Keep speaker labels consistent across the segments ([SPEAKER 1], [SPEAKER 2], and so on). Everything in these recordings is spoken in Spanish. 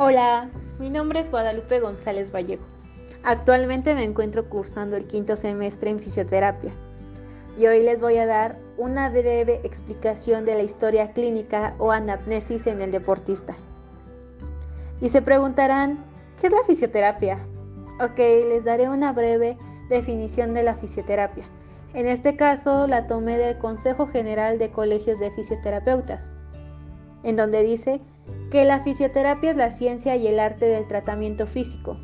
[SPEAKER 1] Hola, mi nombre es Guadalupe González Vallejo. Actualmente me encuentro cursando el quinto semestre en fisioterapia y hoy les voy a dar una breve explicación de la historia clínica o anamnesis en el deportista. Y se preguntarán, ¿qué es la fisioterapia? Ok, les daré una breve definición de la fisioterapia. En este caso la tomé del Consejo General de Colegios de Fisioterapeutas, en donde dice que la fisioterapia es la ciencia y el arte del tratamiento físico,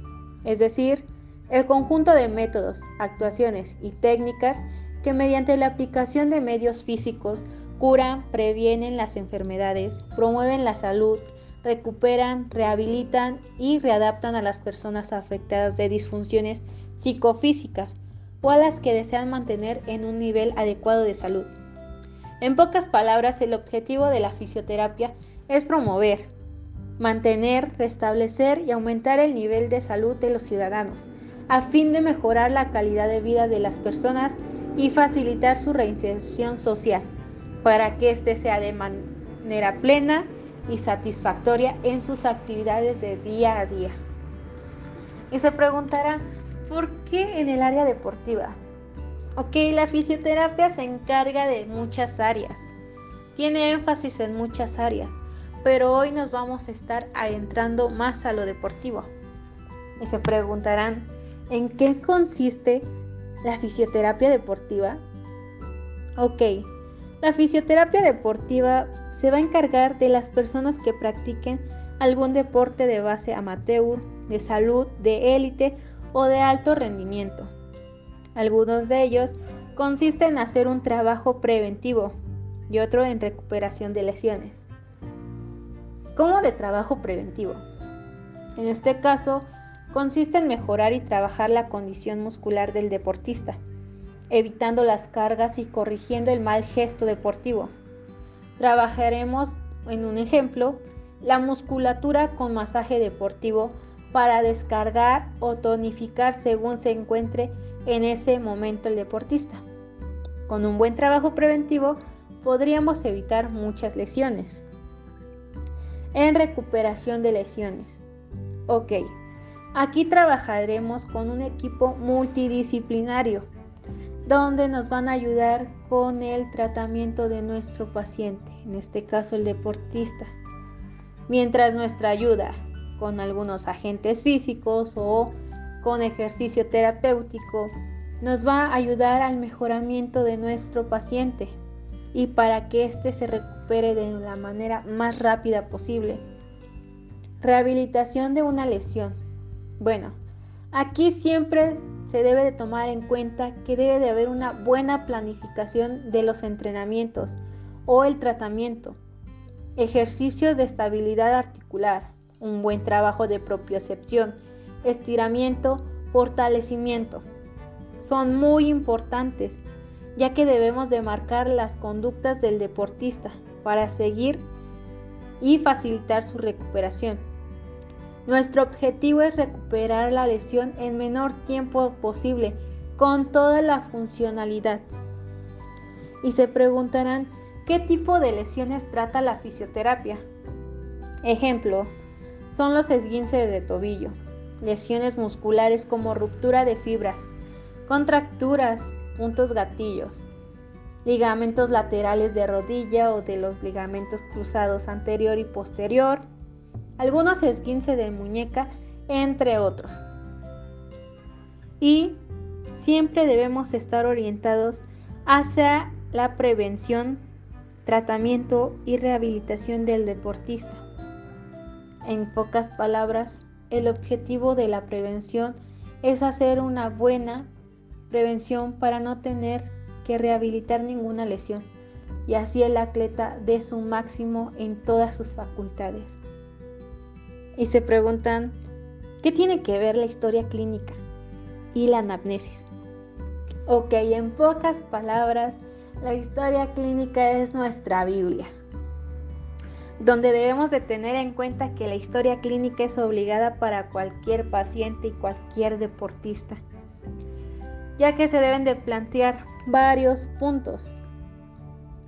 [SPEAKER 1] es decir, el conjunto de métodos, actuaciones y técnicas que mediante la aplicación de medios físicos curan, previenen las enfermedades, promueven la salud, recuperan, rehabilitan y readaptan a las personas afectadas de disfunciones psicofísicas o a las que desean mantener en un nivel adecuado de salud. En pocas palabras, el objetivo de la fisioterapia promover, mantener, restablecer y aumentar el nivel de salud de los ciudadanos, a fin de mejorar la calidad de vida de las personas y facilitar su reinserción social, para que éste sea de manera plena y satisfactoria en sus actividades de día a día. Y se preguntará, ¿por qué en el área deportiva? Ok, la fisioterapia se encarga de muchas áreas, tiene énfasis en muchas áreas, pero hoy nos vamos a estar adentrando más a lo deportivo. Y se preguntarán, ¿en qué consiste la fisioterapia deportiva? Ok, la fisioterapia deportiva se va a encargar de las personas que practiquen algún deporte de base amateur, de salud, de élite o de alto rendimiento. Algunos de ellos consisten en hacer un trabajo preventivo y otro en recuperación de lesiones como de trabajo preventivo. En este caso, consiste en mejorar y trabajar la condición muscular del deportista, evitando las cargas y corrigiendo el mal gesto deportivo. Trabajaremos en un ejemplo la musculatura con masaje deportivo para descargar o tonificar según se encuentre en ese momento el deportista. Con un buen trabajo preventivo podríamos evitar muchas lesiones en recuperación de lesiones. Ok, aquí trabajaremos con un equipo multidisciplinario donde nos van a ayudar con el tratamiento de nuestro paciente, en este caso el deportista. Mientras nuestra ayuda con algunos agentes físicos o con ejercicio terapéutico nos va a ayudar al mejoramiento de nuestro paciente y para que éste se recupere de la manera más rápida posible. Rehabilitación de una lesión. Bueno, aquí siempre se debe de tomar en cuenta que debe de haber una buena planificación de los entrenamientos o el tratamiento, ejercicios de estabilidad articular, un buen trabajo de propiocepción, estiramiento, fortalecimiento. Son muy importantes ya que debemos de marcar las conductas del deportista para seguir y facilitar su recuperación. Nuestro objetivo es recuperar la lesión en menor tiempo posible con toda la funcionalidad. Y se preguntarán, ¿qué tipo de lesiones trata la fisioterapia? Ejemplo, son los esguinces de tobillo, lesiones musculares como ruptura de fibras, contracturas, puntos gatillos, ligamentos laterales de rodilla o de los ligamentos cruzados anterior y posterior, algunos esguince de muñeca, entre otros. Y siempre debemos estar orientados hacia la prevención, tratamiento y rehabilitación del deportista. En pocas palabras, el objetivo de la prevención es hacer una buena prevención para no tener que rehabilitar ninguna lesión y así el atleta dé su máximo en todas sus facultades. Y se preguntan, ¿qué tiene que ver la historia clínica y la anamnesis? Ok, en pocas palabras, la historia clínica es nuestra Biblia, donde debemos de tener en cuenta que la historia clínica es obligada para cualquier paciente y cualquier deportista ya que se deben de plantear varios puntos.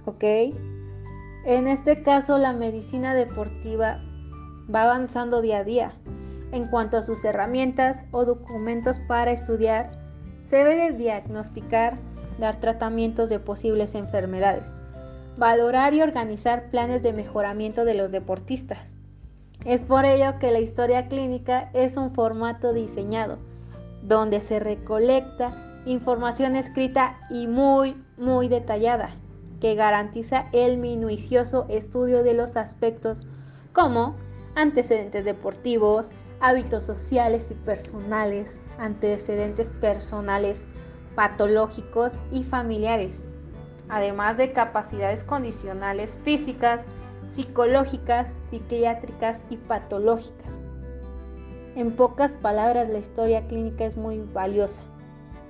[SPEAKER 1] ¿Ok? En este caso la medicina deportiva va avanzando día a día. En cuanto a sus herramientas o documentos para estudiar, se debe diagnosticar, dar tratamientos de posibles enfermedades, valorar y organizar planes de mejoramiento de los deportistas. Es por ello que la historia clínica es un formato diseñado, donde se recolecta información escrita y muy, muy detallada, que garantiza el minucioso estudio de los aspectos como antecedentes deportivos, hábitos sociales y personales, antecedentes personales, patológicos y familiares, además de capacidades condicionales físicas, psicológicas, psiquiátricas y patológicas. En pocas palabras, la historia clínica es muy valiosa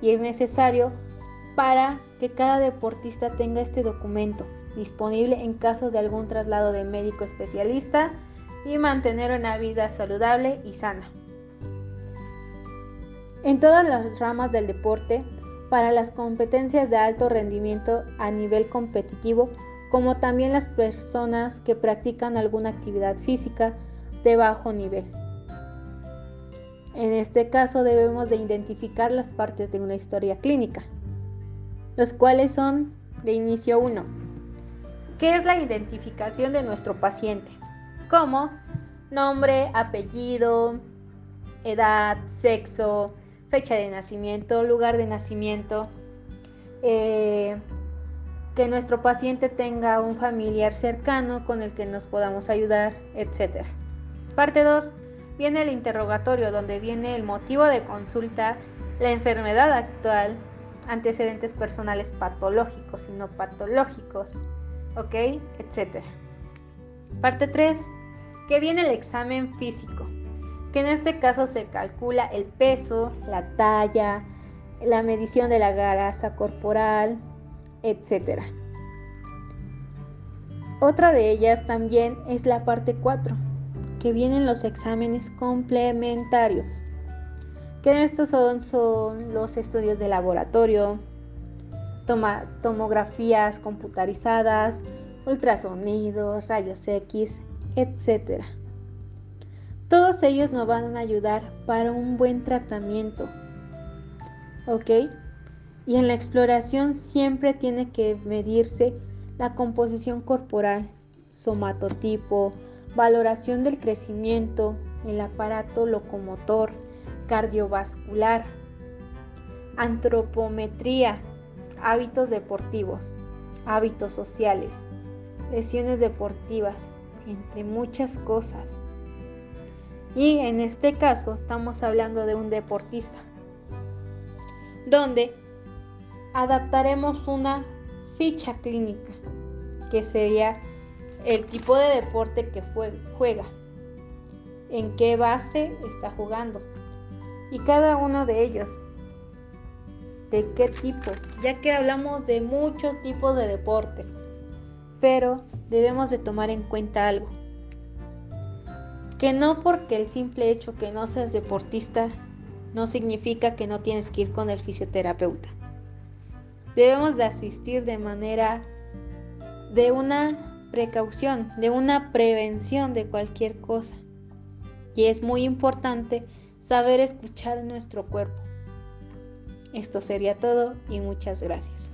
[SPEAKER 1] y es necesario para que cada deportista tenga este documento disponible en caso de algún traslado de médico especialista y mantener una vida saludable y sana. En todas las ramas del deporte, para las competencias de alto rendimiento a nivel competitivo, como también las personas que practican alguna actividad física de bajo nivel. En este caso debemos de identificar las partes de una historia clínica, los cuales son de inicio 1. ¿Qué es la identificación de nuestro paciente? Como nombre, apellido, edad, sexo, fecha de nacimiento, lugar de nacimiento, eh, que nuestro paciente tenga un familiar cercano con el que nos podamos ayudar, etc. Parte 2 viene el interrogatorio, donde viene el motivo de consulta, la enfermedad actual, antecedentes personales patológicos y no patológicos, ¿ok? Etcétera. Parte 3, que viene el examen físico, que en este caso se calcula el peso, la talla, la medición de la grasa corporal, etc. Otra de ellas también es la parte 4, que vienen los exámenes complementarios, que estos son, son los estudios de laboratorio, tomografías computarizadas, ultrasonidos, rayos X, etc. Todos ellos nos van a ayudar para un buen tratamiento. ¿Ok? Y en la exploración siempre tiene que medirse la composición corporal, somatotipo, valoración del crecimiento, el aparato locomotor, cardiovascular, antropometría, hábitos deportivos, hábitos sociales, lesiones deportivas, entre muchas cosas. Y en este caso estamos hablando de un deportista, donde adaptaremos una ficha clínica, que sería el tipo de deporte que juega, en qué base está jugando y cada uno de ellos, de qué tipo, ya que hablamos de muchos tipos de deporte, pero debemos de tomar en cuenta algo, que no porque el simple hecho que no seas deportista no significa que no tienes que ir con el fisioterapeuta. Debemos de asistir de manera de una precaución, de una prevención de cualquier cosa. Y es muy importante saber escuchar nuestro cuerpo. Esto sería todo y muchas gracias.